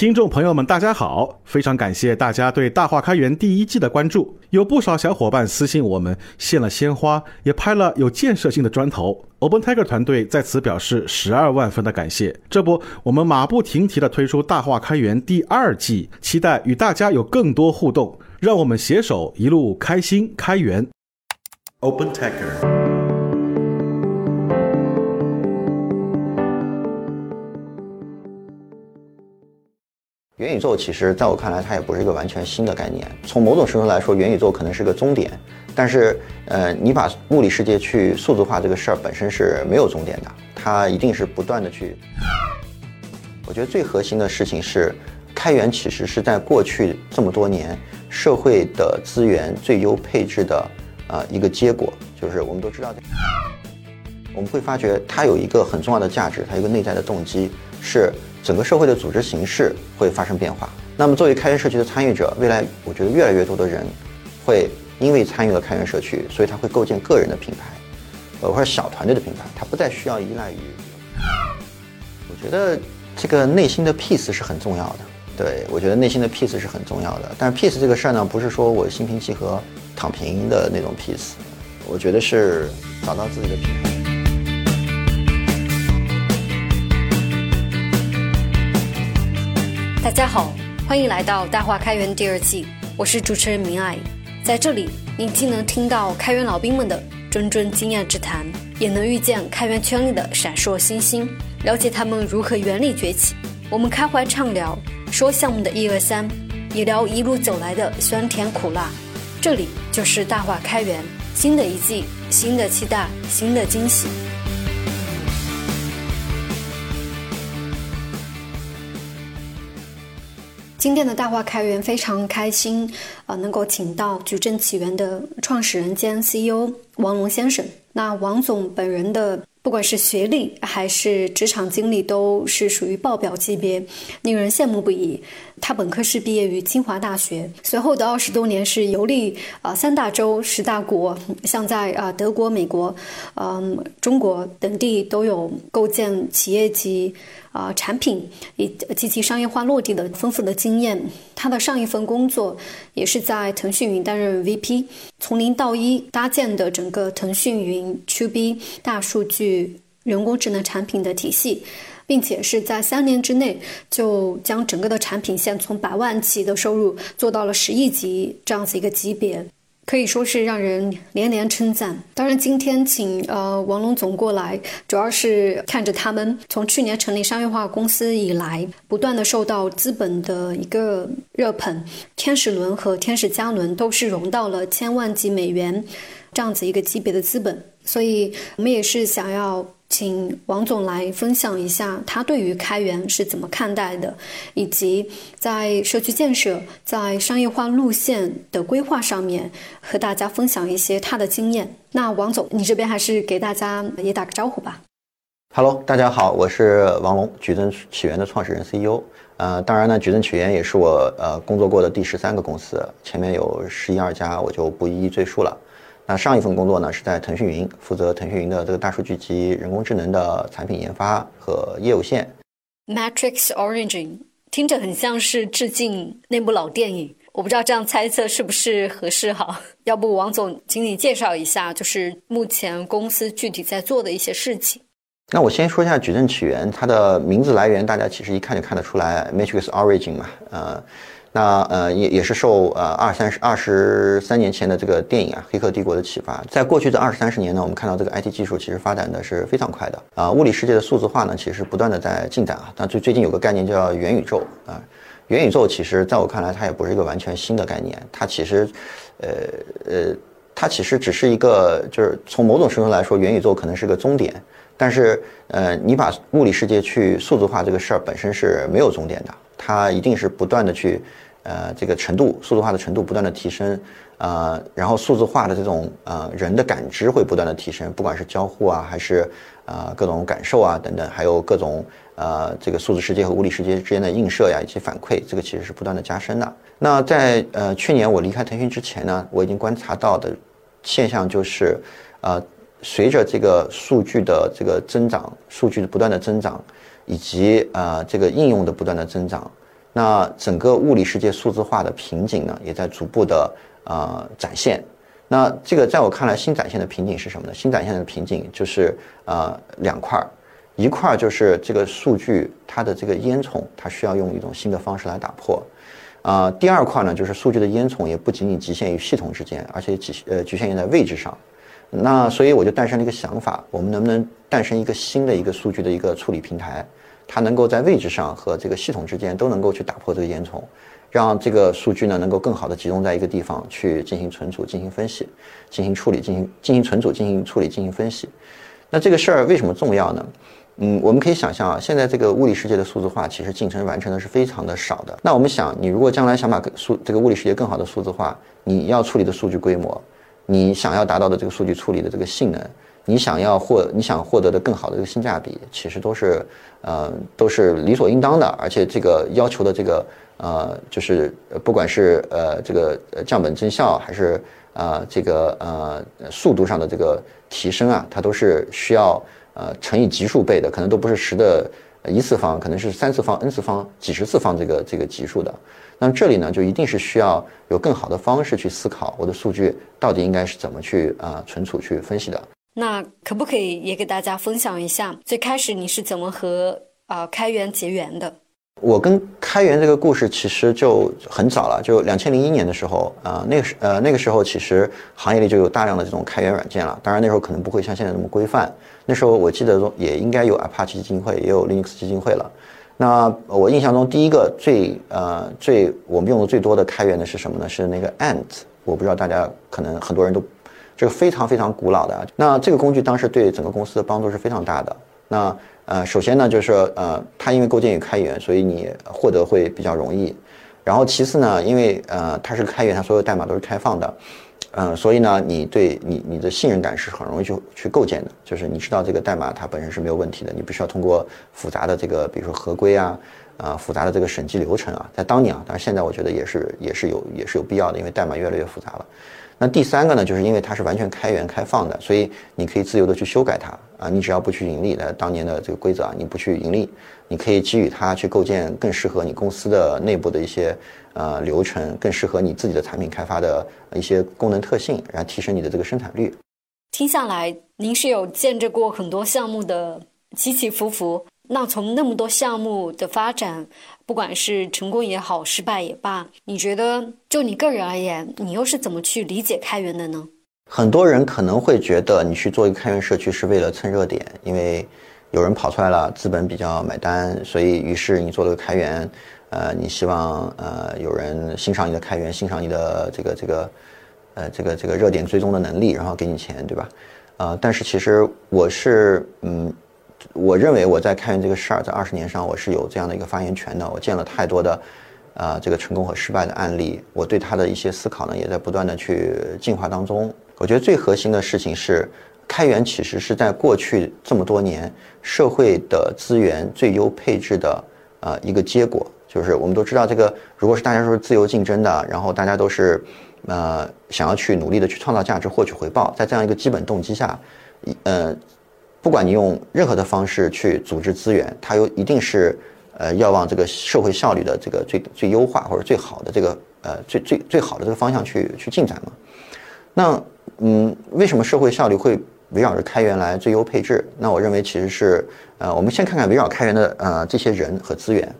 听众朋友们，大家好！非常感谢大家对《大话开源》第一季的关注，有不少小伙伴私信我们，献了鲜花，也拍了有建设性的砖头。OpenTiger 团队在此表示十二万分的感谢。这不，我们马不停蹄的推出《大话开源》第二季，期待与大家有更多互动，让我们携手一路开心开源。OpenTiger。元宇宙其实在我看来，它也不是一个完全新的概念。从某种程度来说，元宇宙可能是个终点，但是，呃，你把物理世界去数字化这个事儿本身是没有终点的，它一定是不断的去。我觉得最核心的事情是，开源其实是在过去这么多年社会的资源最优配置的啊一个结果，就是我们都知道，我们会发觉它有一个很重要的价值，它有一个内在的动机是。整个社会的组织形式会发生变化。那么，作为开源社区的参与者，未来我觉得越来越多的人会因为参与了开源社区，所以他会构建个人的品牌，呃，或者小团队的品牌，他不再需要依赖于。我觉得这个内心的 peace 是很重要的。对我觉得内心的 peace 是很重要的。但是 peace 这个事儿呢，不是说我心平气和、躺平的那种 peace，我觉得是找到自己的品牌。大家好，欢迎来到大话开源第二季，我是主持人明爱。在这里，你既能听到开源老兵们的谆谆经验之谈，也能遇见开源圈里的闪烁星星，了解他们如何原力崛起。我们开怀畅聊，说项目的一二三，也聊一路走来的酸甜苦辣。这里就是大话开源，新的一季，新的期待，新的惊喜。今天的大话开源非常开心，啊，能够请到矩阵起源的创始人兼 CEO 王龙先生。那王总本人的。不管是学历还是职场经历，都是属于爆表级别，令人羡慕不已。他本科是毕业于清华大学，随后的二十多年是游历啊三大洲、十大国，像在啊德国、美国、嗯中国等地都有构建企业级啊产品以及其商业化落地的丰富的经验。他的上一份工作也是在腾讯云担任 VP，从零到一搭建的整个腾讯云 To B 大数据。与人工智能产品的体系，并且是在三年之内就将整个的产品线从百万级的收入做到了十亿级这样子一个级别，可以说是让人连连称赞。当然，今天请呃王龙总过来，主要是看着他们从去年成立商业化公司以来，不断的受到资本的一个热捧，天使轮和天使加轮都是融到了千万级美元这样子一个级别的资本。所以，我们也是想要请王总来分享一下他对于开源是怎么看待的，以及在社区建设、在商业化路线的规划上面和大家分享一些他的经验。那王总，你这边还是给大家也打个招呼吧。Hello，大家好，我是王龙，矩阵起源的创始人 CEO。呃，当然呢，矩阵起源也是我呃工作过的第十三个公司，前面有十一二家，我就不一一赘述了。那上一份工作呢，是在腾讯云负责腾讯云的这个大数据及人工智能的产品研发和业务线。Matrix Origin 听着很像是致敬那部老电影，我不知道这样猜测是不是合适哈？要不王总，请你介绍一下，就是目前公司具体在做的一些事情。那我先说一下矩阵起源，它的名字来源大家其实一看就看得出来，Matrix Origin 嘛，呃。那呃也也是受呃二三十二十三年前的这个电影啊《黑客帝国》的启发，在过去的二十三十年呢，我们看到这个 IT 技术其实发展的是非常快的啊，物理世界的数字化呢，其实不断的在进展啊。那最最近有个概念叫元宇宙啊，元宇宙其实在我看来，它也不是一个完全新的概念，它其实，呃呃，它其实只是一个，就是从某种程度来说，元宇宙可能是个终点，但是呃，你把物理世界去数字化这个事儿本身是没有终点的。它一定是不断的去，呃，这个程度数字化的程度不断的提升，呃，然后数字化的这种呃人的感知会不断的提升，不管是交互啊，还是呃各种感受啊等等，还有各种呃这个数字世界和物理世界之间的映射呀以及反馈，这个其实是不断的加深的。那在呃去年我离开腾讯之前呢，我已经观察到的现象就是，呃，随着这个数据的这个增长，数据的不断的增长。以及呃这个应用的不断的增长，那整个物理世界数字化的瓶颈呢，也在逐步的呃展现。那这个在我看来，新展现的瓶颈是什么呢？新展现的瓶颈就是呃两块儿，一块儿就是这个数据它的这个烟囱，它需要用一种新的方式来打破。啊，第二块呢，就是数据的烟囱也不仅仅局限于系统之间，而且局呃局限于在位置上。那所以我就诞生了一个想法，我们能不能诞生一个新的一个数据的一个处理平台？它能够在位置上和这个系统之间都能够去打破这个烟囱，让这个数据呢能够更好的集中在一个地方去进行存储、进行分析、进行处理、进行进行存储、进行处理、进行分析。那这个事儿为什么重要呢？嗯，我们可以想象啊，现在这个物理世界的数字化其实进程完成的是非常的少的。那我们想，你如果将来想把数这个物理世界更好的数字化，你要处理的数据规模，你想要达到的这个数据处理的这个性能，你想要获你想获得的更好的这个性价比，其实都是呃都是理所应当的。而且这个要求的这个呃就是不管是呃这个降本增效还是呃这个呃速度上的这个提升啊，它都是需要。呃，乘以级数倍的，可能都不是十的一次方，可能是三次方、n 次方、几十次方这个这个级数的。那这里呢，就一定是需要有更好的方式去思考我的数据到底应该是怎么去啊存储、去分析的。那可不可以也给大家分享一下，最开始你是怎么和啊开源结缘的？我跟开源这个故事其实就很早了，就两千零一年的时候啊，那个时呃那个时候其实行业里就有大量的这种开源软件了。当然那时候可能不会像现在那么规范。那时候我记得也应该有 Apache 基金会，也有 Linux 基金会了。那我印象中第一个最呃最我们用的最多的开源的是什么呢？是那个 Ant。我不知道大家可能很多人都这个非常非常古老的。那这个工具当时对整个公司的帮助是非常大的。那呃，首先呢，就是呃，它因为构建于开源，所以你获得会比较容易。然后其次呢，因为呃它是开源，它所有代码都是开放的，嗯，所以呢，你对你你的信任感是很容易去去构建的。就是你知道这个代码它本身是没有问题的，你不需要通过复杂的这个比如说合规啊，啊复杂的这个审计流程啊，在当年啊，但是现在我觉得也是也是有也是有必要的，因为代码越来越复杂了。那第三个呢，就是因为它是完全开源开放的，所以你可以自由的去修改它啊，你只要不去盈利，的当年的这个规则啊，你不去盈利，你可以基于它去构建更适合你公司的内部的一些呃流程，更适合你自己的产品开发的一些功能特性，然后提升你的这个生产率。听下来，您是有见证过很多项目的起起伏伏。那从那么多项目的发展，不管是成功也好，失败也罢，你觉得就你个人而言，你又是怎么去理解开源的呢？很多人可能会觉得你去做一个开源社区是为了蹭热点，因为有人跑出来了，资本比较买单，所以于是你做了个开源，呃，你希望呃有人欣赏你的开源，欣赏你的这个这个呃这个这个热点追踪的能力，然后给你钱，对吧？呃，但是其实我是嗯。我认为我在开源这个事儿，在二十年上我是有这样的一个发言权的。我见了太多的，呃，这个成功和失败的案例，我对他的一些思考呢，也在不断的去进化当中。我觉得最核心的事情是，开源其实是在过去这么多年社会的资源最优配置的呃一个结果。就是我们都知道，这个如果是大家都是自由竞争的，然后大家都是呃想要去努力的去创造价值、获取回报，在这样一个基本动机下，呃。不管你用任何的方式去组织资源，它又一定是，呃，要往这个社会效率的这个最最优化或者最好的这个呃最最最好的这个方向去去进展嘛？那嗯，为什么社会效率会围绕着开源来最优配置？那我认为其实是，呃，我们先看看围绕开源的呃这些人和资源。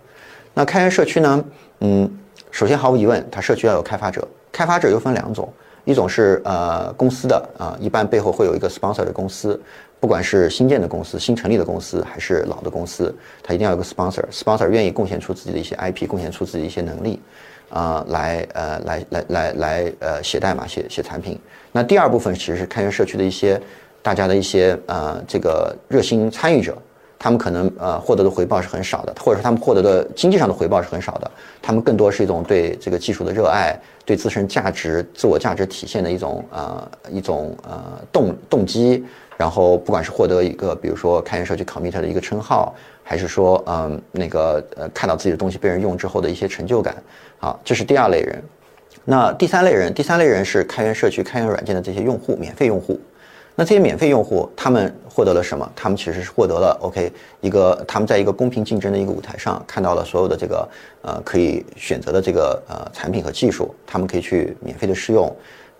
那开源社区呢，嗯，首先毫无疑问，它社区要有开发者，开发者又分两种，一种是呃公司的啊，一般背后会有一个 sponsor 的公司。不管是新建的公司、新成立的公司，还是老的公司，它一定要有个 sponsor，sponsor 愿意贡献出自己的一些 IP，贡献出自己一些能力，啊，来呃来来来来呃写代码、写写产品。那第二部分其实是开源社区的一些大家的一些呃这个热心参与者，他们可能呃获得的回报是很少的，或者说他们获得的经济上的回报是很少的，他们更多是一种对这个技术的热爱，对自身价值、自我价值体现的一种呃一种呃动动机。然后，不管是获得一个，比如说开源社区 commit 的一个称号，还是说，嗯，那个呃，看到自己的东西被人用之后的一些成就感，好，这是第二类人。那第三类人，第三类人是开源社区、开源软件的这些用户，免费用户。那这些免费用户他们获得了什么？他们其实是获得了 OK 一个他们在一个公平竞争的一个舞台上看到了所有的这个呃可以选择的这个呃产品和技术，他们可以去免费的试用，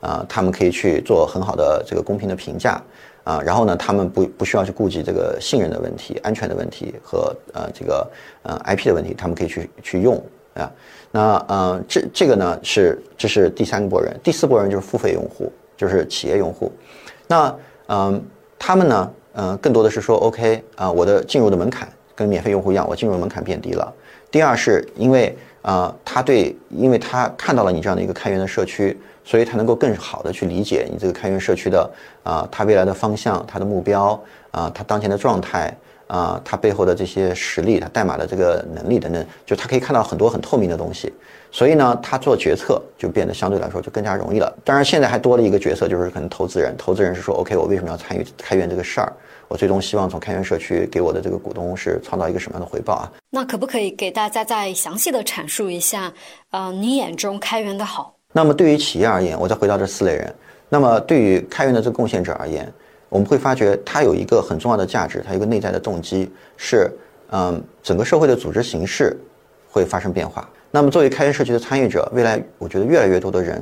啊，他们可以去做很好的这个公平的评价。啊，然后呢，他们不不需要去顾及这个信任的问题、安全的问题和呃这个呃 IP 的问题，他们可以去去用啊。那呃这这个呢是这是第三波人，第四波人就是付费用户，就是企业用户。那嗯他们呢嗯更多的是说 OK 啊，我的进入的门槛跟免费用户一样，我进入门槛变低了。第二是因为啊他对，因为他看到了你这样的一个开源的社区。所以他能够更好的去理解你这个开源社区的啊，它未来的方向、它的目标啊，它当前的状态啊，它背后的这些实力、它代码的这个能力等等，就他可以看到很多很透明的东西。所以呢，他做决策就变得相对来说就更加容易了。当然，现在还多了一个角色，就是可能投资人。投资人是说，OK，我为什么要参与开源这个事儿？我最终希望从开源社区给我的这个股东是创造一个什么样的回报啊？那可不可以给大家再详细的阐述一下，呃，你眼中开源的好？那么对于企业而言，我再回到这四类人。那么对于开源的这个贡献者而言，我们会发觉它有一个很重要的价值，它有一个内在的动机是，嗯，整个社会的组织形式会发生变化。那么作为开源社区的参与者，未来我觉得越来越多的人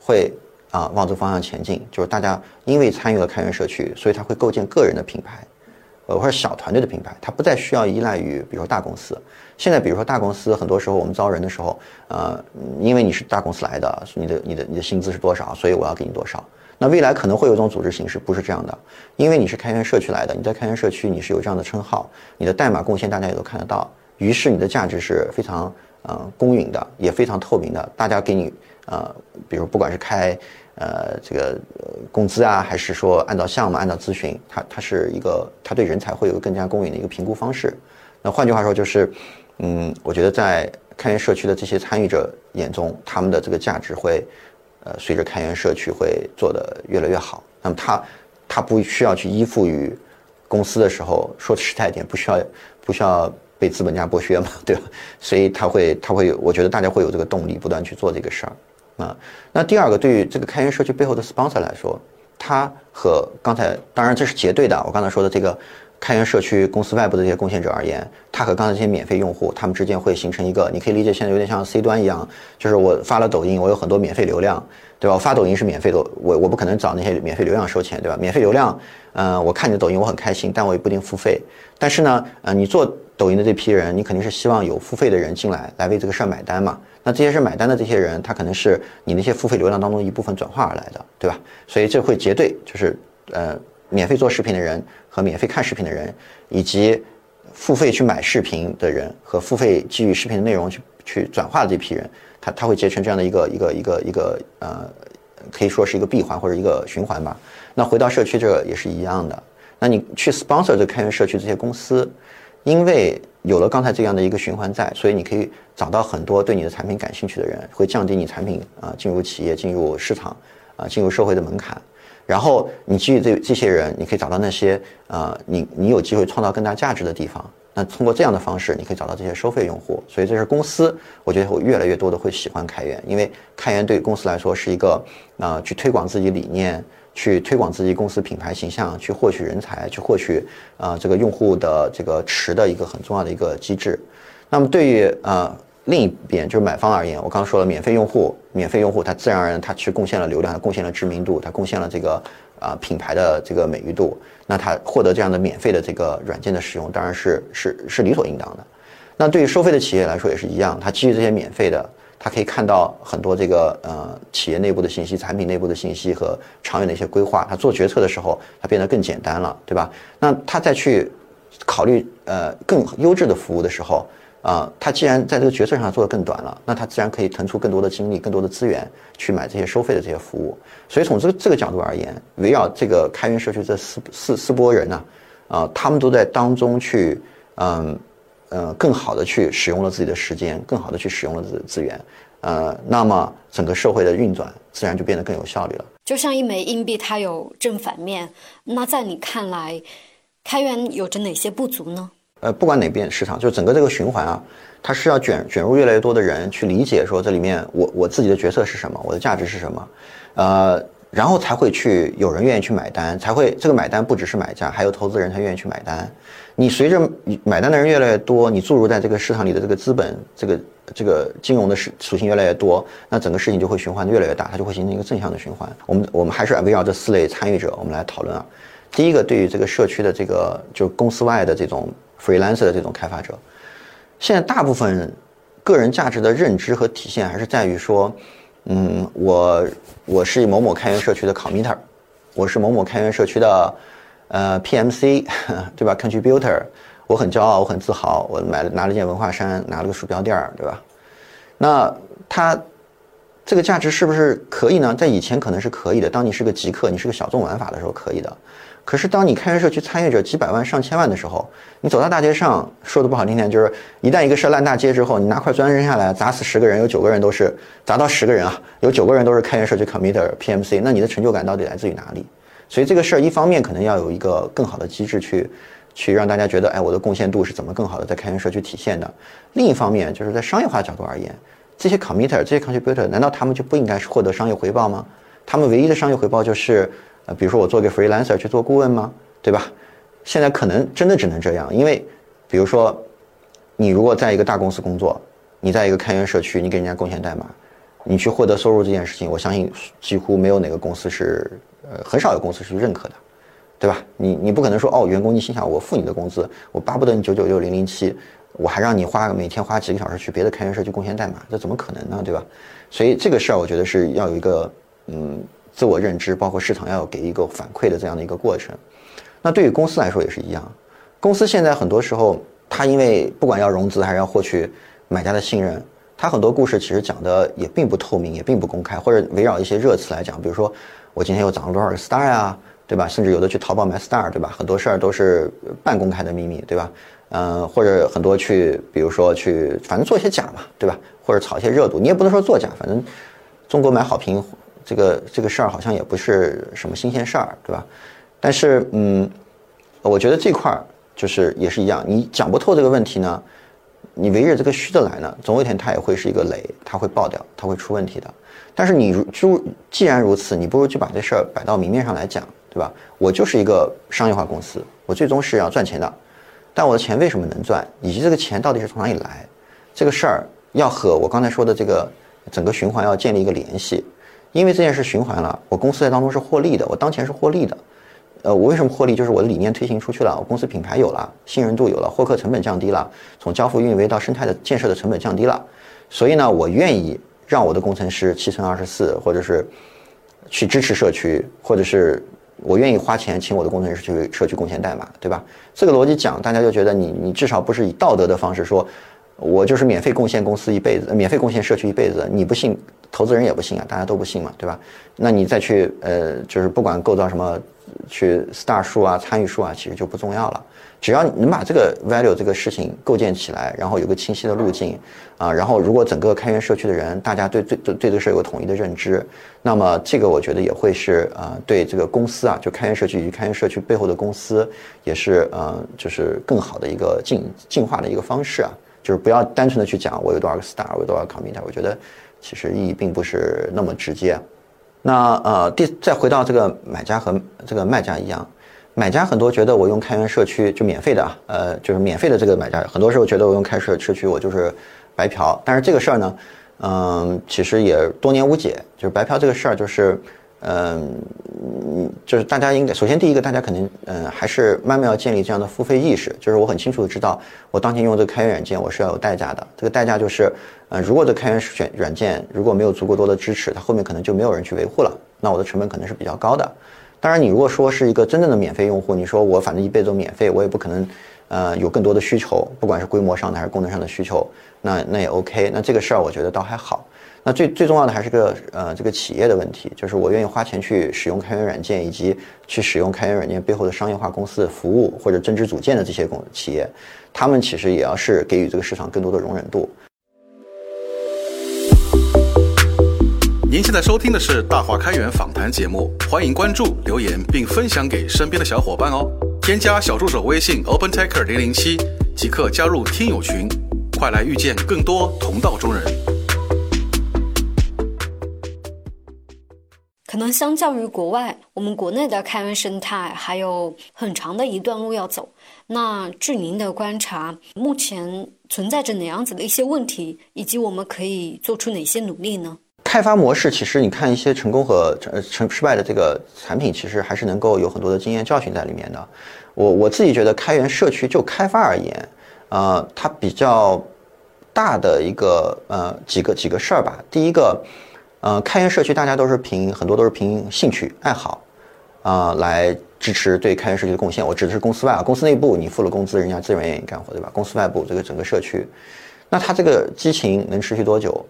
会啊往这个方向前进，就是大家因为参与了开源社区，所以他会构建个人的品牌。呃，或者小团队的品牌，它不再需要依赖于，比如说大公司。现在，比如说大公司，很多时候我们招人的时候，呃，因为你是大公司来的，你的、你的、你的薪资是多少，所以我要给你多少。那未来可能会有一种组织形式，不是这样的，因为你是开源社区来的，你在开源社区你是有这样的称号，你的代码贡献大家也都看得到，于是你的价值是非常呃公允的，也非常透明的，大家给你呃，比如不管是开。呃，这个工资啊，还是说按照项目、按照咨询，它它是一个，它对人才会有更加公允的一个评估方式。那换句话说，就是，嗯，我觉得在开源社区的这些参与者眼中，他们的这个价值会，呃，随着开源社区会做得越来越好。那么他他不需要去依附于公司的时候，说实在一点，不需要不需要被资本家剥削嘛，对吧？所以他会他会有，我觉得大家会有这个动力，不断去做这个事儿。啊，那第二个，对于这个开源社区背后的 sponsor 来说，它和刚才当然这是结对的。我刚才说的这个开源社区公司外部的这些贡献者而言，它和刚才这些免费用户，他们之间会形成一个，你可以理解现在有点像 C 端一样，就是我发了抖音，我有很多免费流量，对吧？我发抖音是免费的，我我不可能找那些免费流量收钱，对吧？免费流量，嗯，我看你的抖音我很开心，但我也不一定付费。但是呢，呃，你做抖音的这批人，你肯定是希望有付费的人进来，来为这个事儿买单嘛。那这些是买单的这些人，他可能是你那些付费流量当中一部分转化而来的，对吧？所以这会结对，就是呃，免费做视频的人和免费看视频的人，以及付费去买视频的人和付费基于视频的内容去去转化的这批人，他他会结成这样的一个一个一个一个呃，可以说是一个闭环或者一个循环吧。那回到社区这个也是一样的。那你去 sponsor 这开源社区这些公司，因为。有了刚才这样的一个循环在，所以你可以找到很多对你的产品感兴趣的人，会降低你产品啊进入企业、进入市场啊进入社会的门槛。然后你基于这这些人，你可以找到那些啊你你有机会创造更大价值的地方。那通过这样的方式，你可以找到这些收费用户。所以这是公司，我觉得会越来越多的会喜欢开源，因为开源对于公司来说是一个啊去推广自己理念。去推广自己公司品牌形象，去获取人才，去获取啊这个用户的这个池的一个很重要的一个机制。那么对于呃另一边就是买方而言，我刚刚说了，免费用户，免费用户他自然而然他去贡献了流量，他贡献了知名度，他贡献了这个啊品牌的这个美誉度。那他获得这样的免费的这个软件的使用，当然是是是理所应当的。那对于收费的企业来说也是一样，它基于这些免费的。他可以看到很多这个呃企业内部的信息、产品内部的信息和长远的一些规划。他做决策的时候，他变得更简单了，对吧？那他再去考虑呃更优质的服务的时候，啊，他既然在这个决策上做的更短了，那他自然可以腾出更多的精力、更多的资源去买这些收费的这些服务。所以从这这个角度而言，围绕这个开源社区这四四四波人呢，啊，他们都在当中去嗯。呃，更好的去使用了自己的时间，更好的去使用了资资源，呃，那么整个社会的运转自然就变得更有效率了。就像一枚硬币，它有正反面。那在你看来，开源有着哪些不足呢？呃，不管哪边市场，就整个这个循环啊，它是要卷卷入越来越多的人去理解，说这里面我我自己的角色是什么，我的价值是什么。呃，然后才会去有人愿意去买单，才会这个买单不只是买家，还有投资人他愿意去买单。你随着你买单的人越来越多，你注入在这个市场里的这个资本，这个这个金融的属属性越来越多，那整个事情就会循环的越来越大，它就会形成一个正向的循环。我们我们还是围绕这四类参与者，我们来讨论啊。第一个，对于这个社区的这个就公司外的这种 freelancer 的这种开发者，现在大部分个人价值的认知和体现还是在于说，嗯，我我是某某开源社区的 committer，我是某某开源社区的。呃，PMC，对吧？Contributor，我很骄傲，我很自豪，我买了拿了件文化衫，拿了个鼠标垫儿，对吧？那他这个价值是不是可以呢？在以前可能是可以的，当你是个极客，你是个小众玩法的时候可以的。可是当你开源社区参与者几百万、上千万的时候，你走到大街上，说的不好听点，就是一旦一个事儿烂大街之后，你拿块砖扔下来砸死十个人，有九个人都是砸到十个人啊，有九个人都是开源社区 Committer PMC，那你的成就感到底来自于哪里？所以这个事儿，一方面可能要有一个更好的机制去，去让大家觉得，哎，我的贡献度是怎么更好的在开源社区体现的。另一方面，就是在商业化角度而言，这些 committer、这些 contributor，难道他们就不应该获得商业回报吗？他们唯一的商业回报就是，呃，比如说我做个 freelancer 去做顾问吗？对吧？现在可能真的只能这样，因为，比如说，你如果在一个大公司工作，你在一个开源社区，你给人家贡献代码，你去获得收入这件事情，我相信几乎没有哪个公司是。呃，很少有公司是认可的，对吧？你你不可能说哦，员工你心想我付你的工资，我巴不得你九九六零零七，我还让你花每天花几个小时去别的开源社区贡献代码，这怎么可能呢？对吧？所以这个事儿我觉得是要有一个嗯自我认知，包括市场要给一个反馈的这样的一个过程。那对于公司来说也是一样，公司现在很多时候它因为不管要融资还是要获取买家的信任，它很多故事其实讲的也并不透明，也并不公开，或者围绕一些热词来讲，比如说。我今天又涨了多少个 star 呀，对吧？甚至有的去淘宝买 star，对吧？很多事儿都是半公开的秘密，对吧？嗯，或者很多去，比如说去，反正做一些假嘛，对吧？或者炒一些热度，你也不能说作假，反正中国买好评这个这个事儿好像也不是什么新鲜事儿，对吧？但是，嗯，我觉得这块儿就是也是一样，你讲不透这个问题呢，你围着这个虚的来呢，总有一天它也会是一个雷，它会爆掉，它会出问题的。但是你如就既然如此，你不如就把这事儿摆到明面上来讲，对吧？我就是一个商业化公司，我最终是要赚钱的。但我的钱为什么能赚，以及这个钱到底是从哪里来，这个事儿要和我刚才说的这个整个循环要建立一个联系。因为这件事循环了，我公司在当中是获利的，我当前是获利的。呃，我为什么获利？就是我的理念推行出去了，我公司品牌有了，信任度有了，获客成本降低了，从交付运维到生态的建设的成本降低了。所以呢，我愿意。让我的工程师七乘二十四，或者是去支持社区，或者是我愿意花钱请我的工程师去社区贡献代码，对吧？这个逻辑讲，大家就觉得你你至少不是以道德的方式说，我就是免费贡献公司一辈子，免费贡献社区一辈子，你不信，投资人也不信啊，大家都不信嘛，对吧？那你再去呃，就是不管构造什么去 star 数啊、参与数啊，其实就不重要了。只要你能把这个 value 这个事情构建起来，然后有个清晰的路径，啊，然后如果整个开源社区的人大家对对对对这个事有个统一的认知，那么这个我觉得也会是啊，对这个公司啊，就开源社区以及开源社区背后的公司，也是呃，就是更好的一个进进化的一个方式啊，就是不要单纯的去讲我有多少个 star，我有多少 commit，我觉得其实意义并不是那么直接。那呃，第再回到这个买家和这个卖家一样。买家很多觉得我用开源社区就免费的啊，呃，就是免费的这个买家，很多时候觉得我用开源社区我就是白嫖。但是这个事儿呢，嗯，其实也多年无解。就是白嫖这个事儿，就是，嗯，嗯就是大家应该首先第一个，大家肯定，嗯，还是慢慢要建立这样的付费意识。就是我很清楚的知道，我当前用这个开源软件我是要有代价的。这个代价就是，呃，如果这开源选软件如果没有足够多的支持，它后面可能就没有人去维护了，那我的成本可能是比较高的。当然，你如果说是一个真正的免费用户，你说我反正一辈子都免费，我也不可能，呃，有更多的需求，不管是规模上的还是功能上的需求，那那也 OK。那这个事儿我觉得倒还好。那最最重要的还是个呃这个企业的问题，就是我愿意花钱去使用开源软件，以及去使用开源软件背后的商业化公司的服务或者增值组件的这些公企业，他们其实也要是给予这个市场更多的容忍度。您现在收听的是大话开源访谈节目，欢迎关注、留言并分享给身边的小伙伴哦。添加小助手微信 OpenTaker 零零七，即刻加入听友群，快来遇见更多同道中人。可能相较于国外，我们国内的开源生态还有很长的一段路要走。那据您的观察，目前存在着哪样子的一些问题，以及我们可以做出哪些努力呢？开发模式其实你看一些成功和成失败的这个产品，其实还是能够有很多的经验教训在里面的。我我自己觉得，开源社区就开发而言，呃，它比较大的一个呃几个几个事儿吧。第一个，呃，开源社区大家都是凭很多都是凭兴趣爱好啊来支持对开源社区的贡献。我指的是公司外啊，公司内部你付了工资，人家自然愿意干活，对吧？公司外部这个整个社区，那它这个激情能持续多久？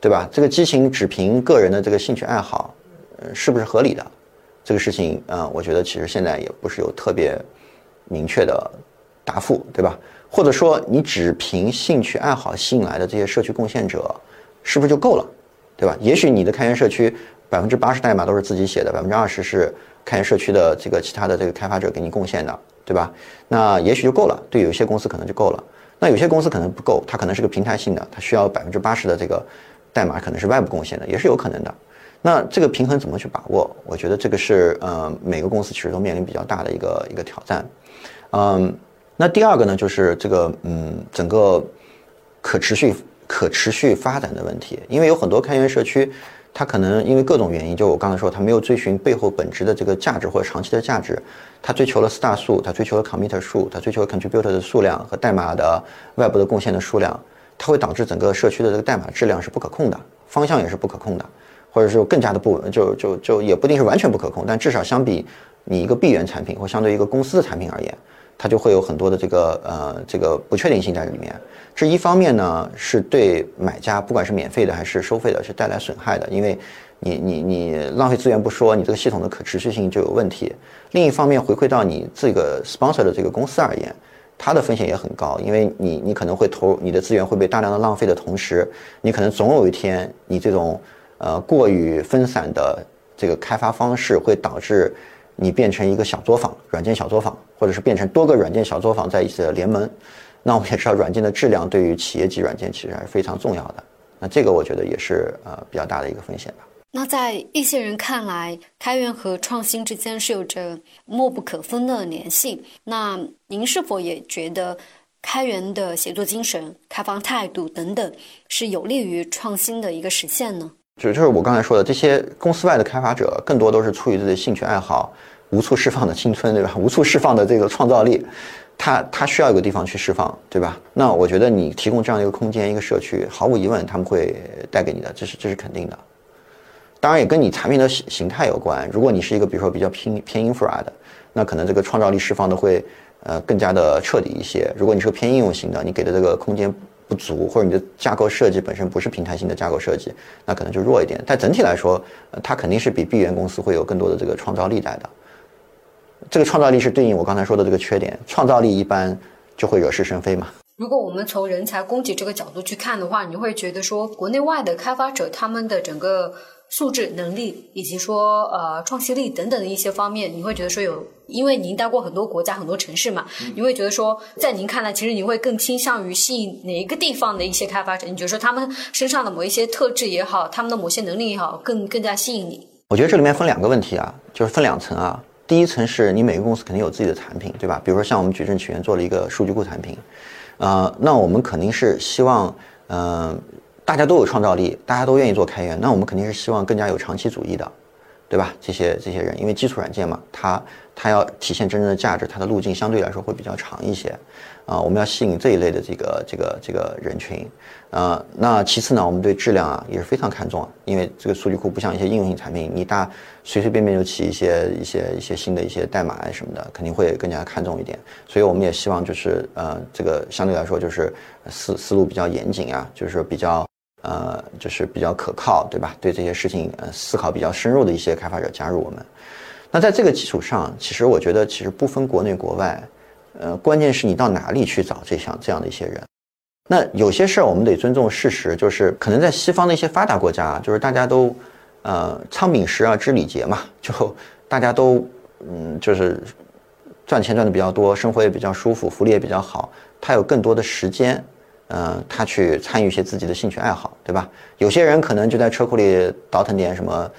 对吧？这个激情只凭个人的这个兴趣爱好，呃，是不是合理的？这个事情，呃，我觉得其实现在也不是有特别明确的答复，对吧？或者说，你只凭兴趣爱好吸引来的这些社区贡献者，是不是就够了？对吧？也许你的开源社区百分之八十代码都是自己写的，百分之二十是开源社区的这个其他的这个开发者给你贡献的，对吧？那也许就够了。对有些公司可能就够了，那有些公司可能不够，它可能是个平台性的，它需要百分之八十的这个。代码可能是外部贡献的，也是有可能的。那这个平衡怎么去把握？我觉得这个是呃每个公司其实都面临比较大的一个一个挑战。嗯，那第二个呢，就是这个嗯整个可持续可持续发展的问题。因为有很多开源社区，它可能因为各种原因，就我刚才说，它没有追寻背后本质的这个价值或者长期的价值，它追求了 star 数，它追求了 commit 数，它追求了 contributor 的数量和代码的外部的贡献的数量。它会导致整个社区的这个代码质量是不可控的，方向也是不可控的，或者说更加的不稳就就就也不一定是完全不可控，但至少相比你一个闭源产品或相对一个公司的产品而言，它就会有很多的这个呃这个不确定性在里面。这一方面呢，是对买家不管是免费的还是收费的，是带来损害的，因为你你你浪费资源不说，你这个系统的可持续性就有问题。另一方面，回馈到你这个 sponsor 的这个公司而言。它的风险也很高，因为你你可能会投你的资源会被大量的浪费的同时，你可能总有一天你这种呃过于分散的这个开发方式会导致你变成一个小作坊，软件小作坊，或者是变成多个软件小作坊在一起的联盟。那我们也知道，软件的质量对于企业级软件其实还是非常重要的。那这个我觉得也是呃比较大的一个风险吧。那在一些人看来，开源和创新之间是有着莫不可分的联系。那您是否也觉得，开源的写作精神、开放态度等等，是有利于创新的一个实现呢？就就是我刚才说的，这些公司外的开发者，更多都是出于自己的兴趣爱好，无处释放的青春，对吧？无处释放的这个创造力，它它需要一个地方去释放，对吧？那我觉得你提供这样一个空间、一个社区，毫无疑问他们会带给你的，这是这是肯定的。当然也跟你产品的形形态有关。如果你是一个比如说比较偏偏 infra 的，那可能这个创造力释放的会呃更加的彻底一些。如果你是个偏应用型的，你给的这个空间不足，或者你的架构设计本身不是平台性的架构设计，那可能就弱一点。但整体来说，它肯定是比闭源公司会有更多的这个创造力在的。这个创造力是对应我刚才说的这个缺点，创造力一般就会惹是生非嘛。如果我们从人才供给这个角度去看的话，你会觉得说国内外的开发者他们的整个。素质、能力以及说呃创新力等等的一些方面，你会觉得说有，因为您待过很多国家、很多城市嘛，你会觉得说，在您看来，其实你会更倾向于吸引哪一个地方的一些开发者？你觉得说他们身上的某一些特质也好，他们的某些能力也好，更更加吸引你？我觉得这里面分两个问题啊，就是分两层啊。第一层是你每个公司肯定有自己的产品，对吧？比如说像我们矩阵起源做了一个数据库产品，呃，那我们肯定是希望，嗯。大家都有创造力，大家都愿意做开源，那我们肯定是希望更加有长期主义的，对吧？这些这些人，因为基础软件嘛，它它要体现真正的价值，它的路径相对来说会比较长一些，啊，我们要吸引这一类的这个这个这个人群，啊，那其次呢，我们对质量啊也是非常看重，因为这个数据库不像一些应用性产品，你大随随便便就起一些一些一些新的一些代码啊什么的，肯定会更加看重一点，所以我们也希望就是呃这个相对来说就是思思路比较严谨啊，就是比较。呃，就是比较可靠，对吧？对这些事情，呃，思考比较深入的一些开发者加入我们。那在这个基础上，其实我觉得，其实不分国内国外，呃，关键是你到哪里去找这项这样的一些人。那有些事儿我们得尊重事实，就是可能在西方的一些发达国家，就是大家都，呃，仓廪实而知礼节嘛，就大家都，嗯，就是赚钱赚的比较多，生活也比较舒服，福利也比较好，他有更多的时间。嗯，他去参与一些自己的兴趣爱好，对吧？有些人可能就在车库里倒腾点什么，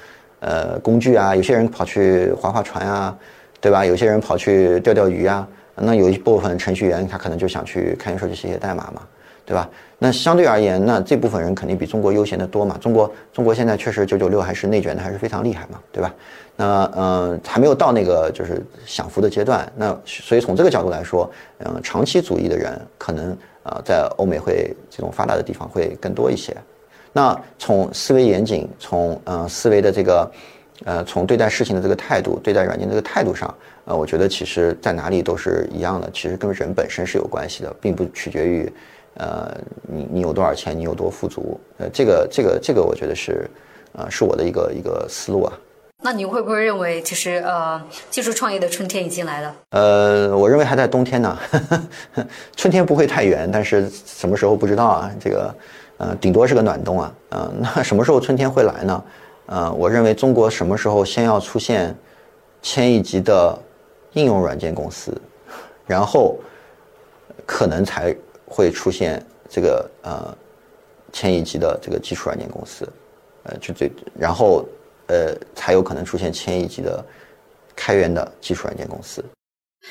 呃工具啊，有些人跑去划划船啊，对吧？有些人跑去钓钓鱼啊。那有一部分程序员他可能就想去开源社区写写代码嘛，对吧？那相对而言，那这部分人肯定比中国悠闲的多嘛。中国中国现在确实九九六还是内卷的还是非常厉害嘛，对吧？那嗯，还没有到那个就是享福的阶段。那所以从这个角度来说，嗯，长期主义的人可能呃，在欧美会这种发达的地方会更多一些。那从思维严谨，从嗯思维的这个，呃，从对待事情的这个态度，对待软件这个态度上，呃，我觉得其实在哪里都是一样的，其实跟人本身是有关系的，并不取决于，呃，你你有多少钱，你有多富足，呃，这个这个这个，我觉得是，呃，是我的一个一个思路啊。那你会不会认为，其实呃，技术创业的春天已经来了？呃，我认为还在冬天呢，春天不会太远，但是什么时候不知道啊？这个。呃，顶多是个暖冬啊，嗯，那什么时候春天会来呢？呃，我认为中国什么时候先要出现千亿级的应用软件公司，然后可能才会出现这个呃千亿级的这个基础软件公司，呃，就最然后呃才有可能出现千亿级的开源的基础软件公司。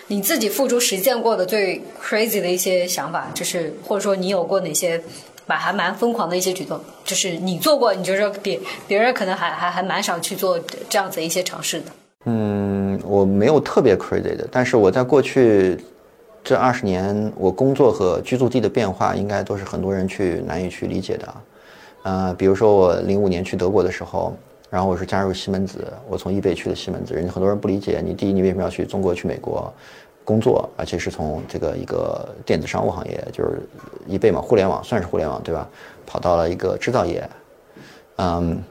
你自己付诸实践过的最 crazy 的一些想法，就是或者说你有过哪些？蛮还蛮疯狂的一些举动，就是你做过，你就说别别人可能还还还蛮少去做这样子一些尝试的。嗯，我没有特别 crazy 的，但是我在过去这二十年，我工作和居住地的变化，应该都是很多人去难以去理解的啊。呃，比如说我零五年去德国的时候，然后我是加入西门子，我从易贝去的西门子，人家很多人不理解，你第一你为什么要去中国去美国？工作，而且是从这个一个电子商务行业，就是易贝嘛，互联网算是互联网对吧？跑到了一个制造业，嗯，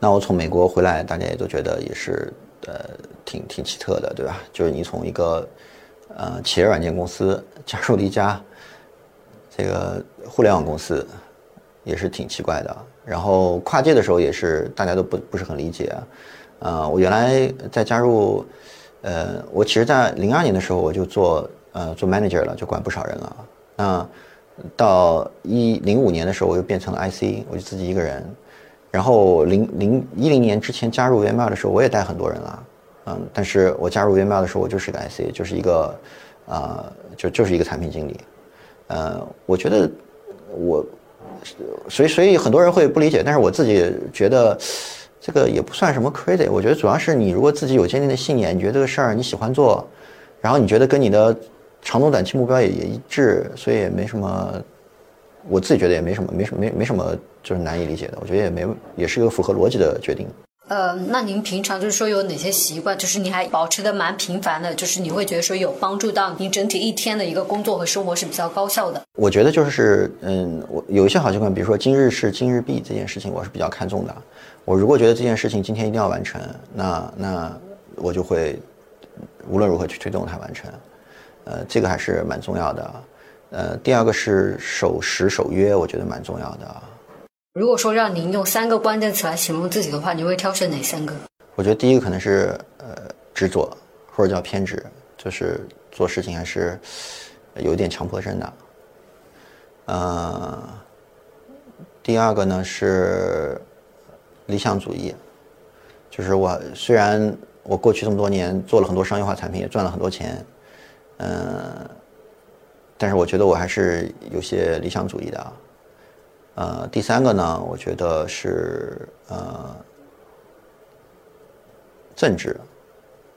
那我从美国回来，大家也都觉得也是呃挺挺奇特的对吧？就是你从一个呃企业软件公司加入了一家这个互联网公司，也是挺奇怪的。然后跨界的时候也是大家都不不是很理解，呃，我原来在加入。呃，我其实，在零二年的时候，我就做呃做 manager 了，就管不少人了。那到一零五年的时候，我又变成了 IC，我就自己一个人。然后零零一零年之前加入 VML 的时候，我也带很多人了，嗯，但是我加入 VML 的时候，我就是个 IC，就是一个啊，就就是一个产品经理。呃，我觉得我，所以所以很多人会不理解，但是我自己觉得。这个也不算什么 crazy，我觉得主要是你如果自己有坚定的信念，你觉得这个事儿你喜欢做，然后你觉得跟你的长中短期目标也也一致，所以也没什么，我自己觉得也没什么，没什么没没什么就是难以理解的，我觉得也没也是一个符合逻辑的决定。呃，那您平常就是说有哪些习惯，就是你还保持的蛮频繁的，就是你会觉得说有帮助到你整体一天的一个工作和生活是比较高效的。我觉得就是嗯，我有一些好习惯，比如说今日事今日毕这件事情，我是比较看重的。我如果觉得这件事情今天一定要完成，那那我就会无论如何去推动它完成，呃，这个还是蛮重要的。呃，第二个是守时守约，我觉得蛮重要的。如果说让您用三个关键词来形容自己的话，你会挑选哪三个？我觉得第一个可能是呃执着，或者叫偏执，就是做事情还是有一点强迫症的。呃，第二个呢是。理想主义，就是我虽然我过去这么多年做了很多商业化产品，也赚了很多钱，嗯，但是我觉得我还是有些理想主义的啊。呃，第三个呢，我觉得是呃正直，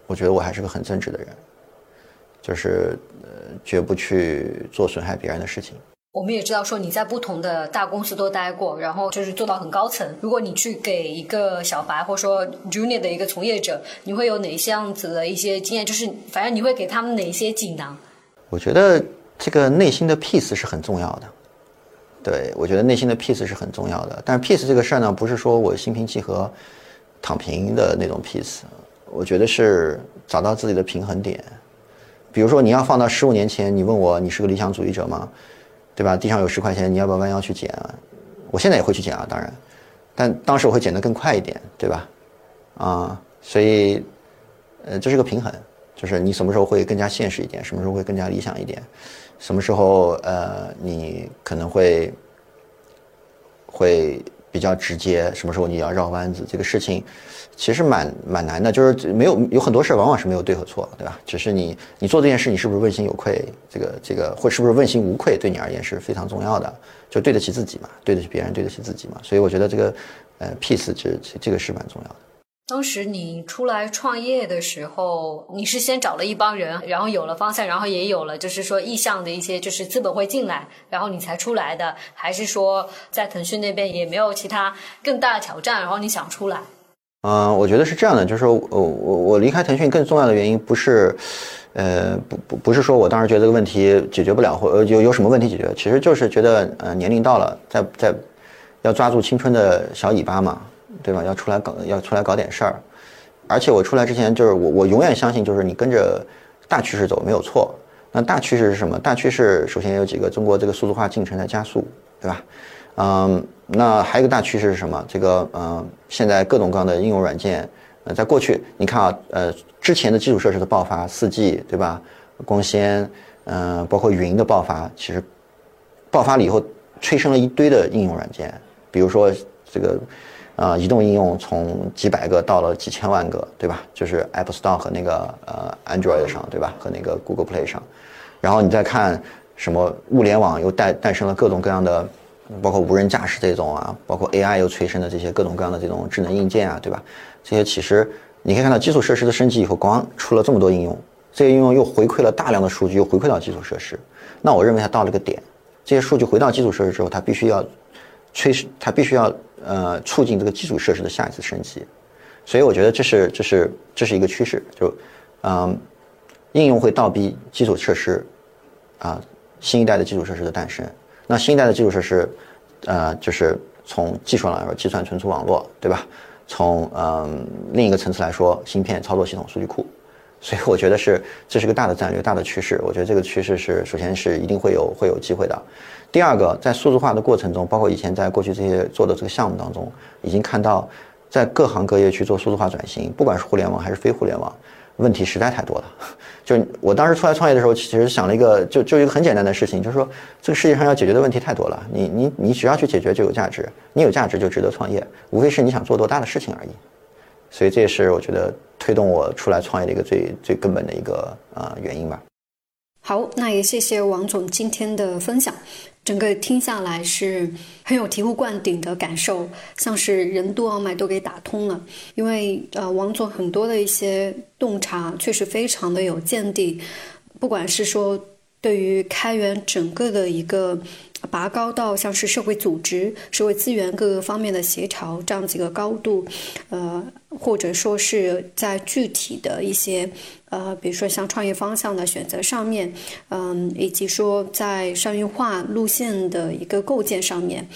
我觉得我还是个很正直的人，就是呃绝不去做损害别人的事情。我们也知道，说你在不同的大公司都待过，然后就是做到很高层。如果你去给一个小白或者说 junior 的一个从业者，你会有哪些样子的一些经验？就是反正你会给他们哪些锦囊？我觉得这个内心的 peace 是很重要的。对，我觉得内心的 peace 是很重要的。但是 peace 这个事儿呢，不是说我心平气和、躺平的那种 peace。我觉得是找到自己的平衡点。比如说，你要放到十五年前，你问我你是个理想主义者吗？对吧？地上有十块钱，你要不要弯腰去捡啊？我现在也会去捡啊，当然，但当时我会捡得更快一点，对吧？啊，所以，呃，这是个平衡，就是你什么时候会更加现实一点，什么时候会更加理想一点，什么时候呃，你可能会会比较直接，什么时候你要绕弯子，这个事情其实蛮蛮难的，就是没有有很多事往往是没有对和错，对吧？只是你你做这件事，你是不是问心有愧，这个这个或是不是问心无愧，对你而言是非常重要的，就对得起自己嘛，对得起别人，对得起自己嘛。所以我觉得这个呃 peace 这这个是蛮重要的。当时你出来创业的时候，你是先找了一帮人，然后有了方向，然后也有了就是说意向的一些就是资本会进来，然后你才出来的，还是说在腾讯那边也没有其他更大的挑战，然后你想出来？嗯，我觉得是这样的，就是说我我我离开腾讯更重要的原因不是，呃，不不不是说我当时觉得这个问题解决不了，或有有什么问题解决，其实就是觉得呃年龄到了，在在要抓住青春的小尾巴嘛。对吧？要出来搞，要出来搞点事儿，而且我出来之前，就是我我永远相信，就是你跟着大趋势走没有错。那大趋势是什么？大趋势首先有几个，中国这个数字化进程在加速，对吧？嗯，那还有一个大趋势是什么？这个嗯，现在各种各样的应用软件，呃，在过去你看啊，呃，之前的基础设施的爆发，四 G 对吧？光纤，嗯，包括云的爆发，其实爆发了以后，催生了一堆的应用软件，比如说这个。啊，移动应用从几百个到了几千万个，对吧？就是 App Store 和那个呃 Android 上，对吧？和那个 Google Play 上，然后你再看什么物联网又诞诞生了各种各样的，包括无人驾驶这种啊，包括 AI 又催生的这些各种各样的这种智能硬件啊，对吧？这些其实你可以看到基础设施的升级以后，光出了这么多应用，这些应用又回馈了大量的数据，又回馈到基础设施。那我认为它到了个点，这些数据回到基础设施之后，它必须要催，它必须要。呃，促进这个基础设施的下一次升级，所以我觉得这是这是这是一个趋势，就嗯，应用会倒逼基础设施啊，新一代的基础设施的诞生。那新一代的基础设施，呃，就是从技术上来说，计算存储网络，对吧？从嗯另一个层次来说，芯片、操作系统、数据库。所以我觉得是这是个大的战略、大的趋势。我觉得这个趋势是首先是一定会有会有机会的。第二个，在数字化的过程中，包括以前在过去这些做的这个项目当中，已经看到，在各行各业去做数字化转型，不管是互联网还是非互联网，问题实在太多了。就我当时出来创业的时候，其实想了一个，就就一个很简单的事情，就是说这个世界上要解决的问题太多了，你你你只要去解决就有价值，你有价值就值得创业，无非是你想做多大的事情而已。所以这也是我觉得推动我出来创业的一个最最根本的一个呃原因吧。好，那也谢谢王总今天的分享。整个听下来是很有醍醐灌顶的感受，像是任督二脉都给打通了。因为呃，王总很多的一些洞察确实非常的有见地，不管是说对于开源整个的一个。拔高到像是社会组织、社会资源各个方面的协调这样几个高度，呃，或者说是在具体的一些，呃，比如说像创业方向的选择上面，嗯，以及说在商业化路线的一个构建上面。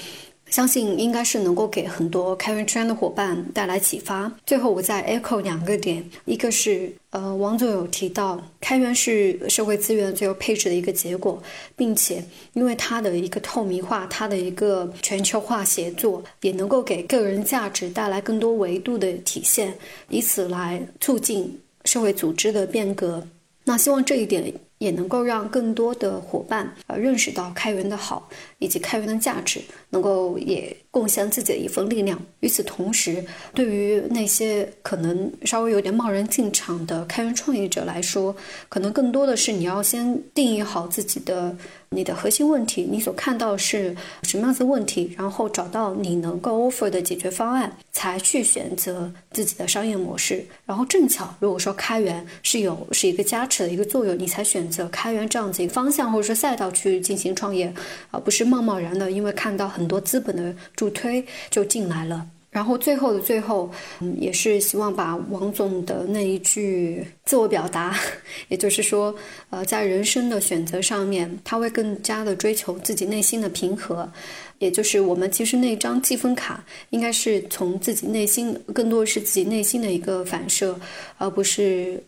相信应该是能够给很多开源圈的伙伴带来启发。最后，我再 echo 两个点，一个是，呃，王总有提到，开源是社会资源最后配置的一个结果，并且因为它的一个透明化，它的一个全球化协作，也能够给个人价值带来更多维度的体现，以此来促进社会组织的变革。那希望这一点。也能够让更多的伙伴呃认识到开源的好以及开源的价值，能够也贡献自己的一份力量。与此同时，对于那些可能稍微有点贸然进场的开源创业者来说，可能更多的是你要先定义好自己的。你的核心问题，你所看到是什么样子问题，然后找到你能够 offer 的解决方案，才去选择自己的商业模式。然后正巧，如果说开源是有是一个加持的一个作用，你才选择开源这样子一个方向或者说赛道去进行创业，而不是贸贸然的，因为看到很多资本的助推就进来了。然后最后的最后，嗯，也是希望把王总的那一句自我表达，也就是说，呃，在人生的选择上面，他会更加的追求自己内心的平和，也就是我们其实那张积分卡，应该是从自己内心，更多是自己内心的一个反射，而不是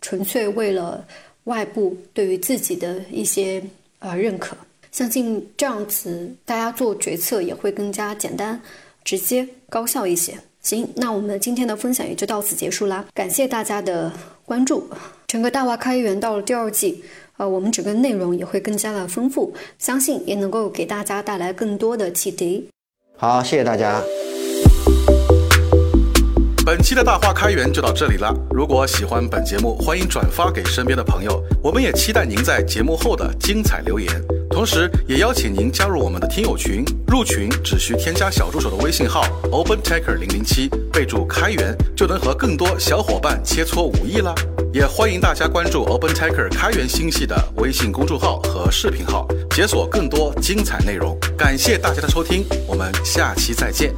纯粹为了外部对于自己的一些呃认可。相信这样子，大家做决策也会更加简单。直接高效一些。行，那我们今天的分享也就到此结束啦。感谢大家的关注。整个大话开源到了第二季，呃，我们整个内容也会更加的丰富，相信也能够给大家带来更多的启迪。好，谢谢大家。本期的大话开源就到这里了。如果喜欢本节目，欢迎转发给身边的朋友。我们也期待您在节目后的精彩留言，同时也邀请您加入我们的听友群。入群只需添加小助手的微信号 OpenTaker 零零七，备注开源，就能和更多小伙伴切磋武艺啦。也欢迎大家关注 OpenTaker 开源星系的微信公众号和视频号，解锁更多精彩内容。感谢大家的收听，我们下期再见。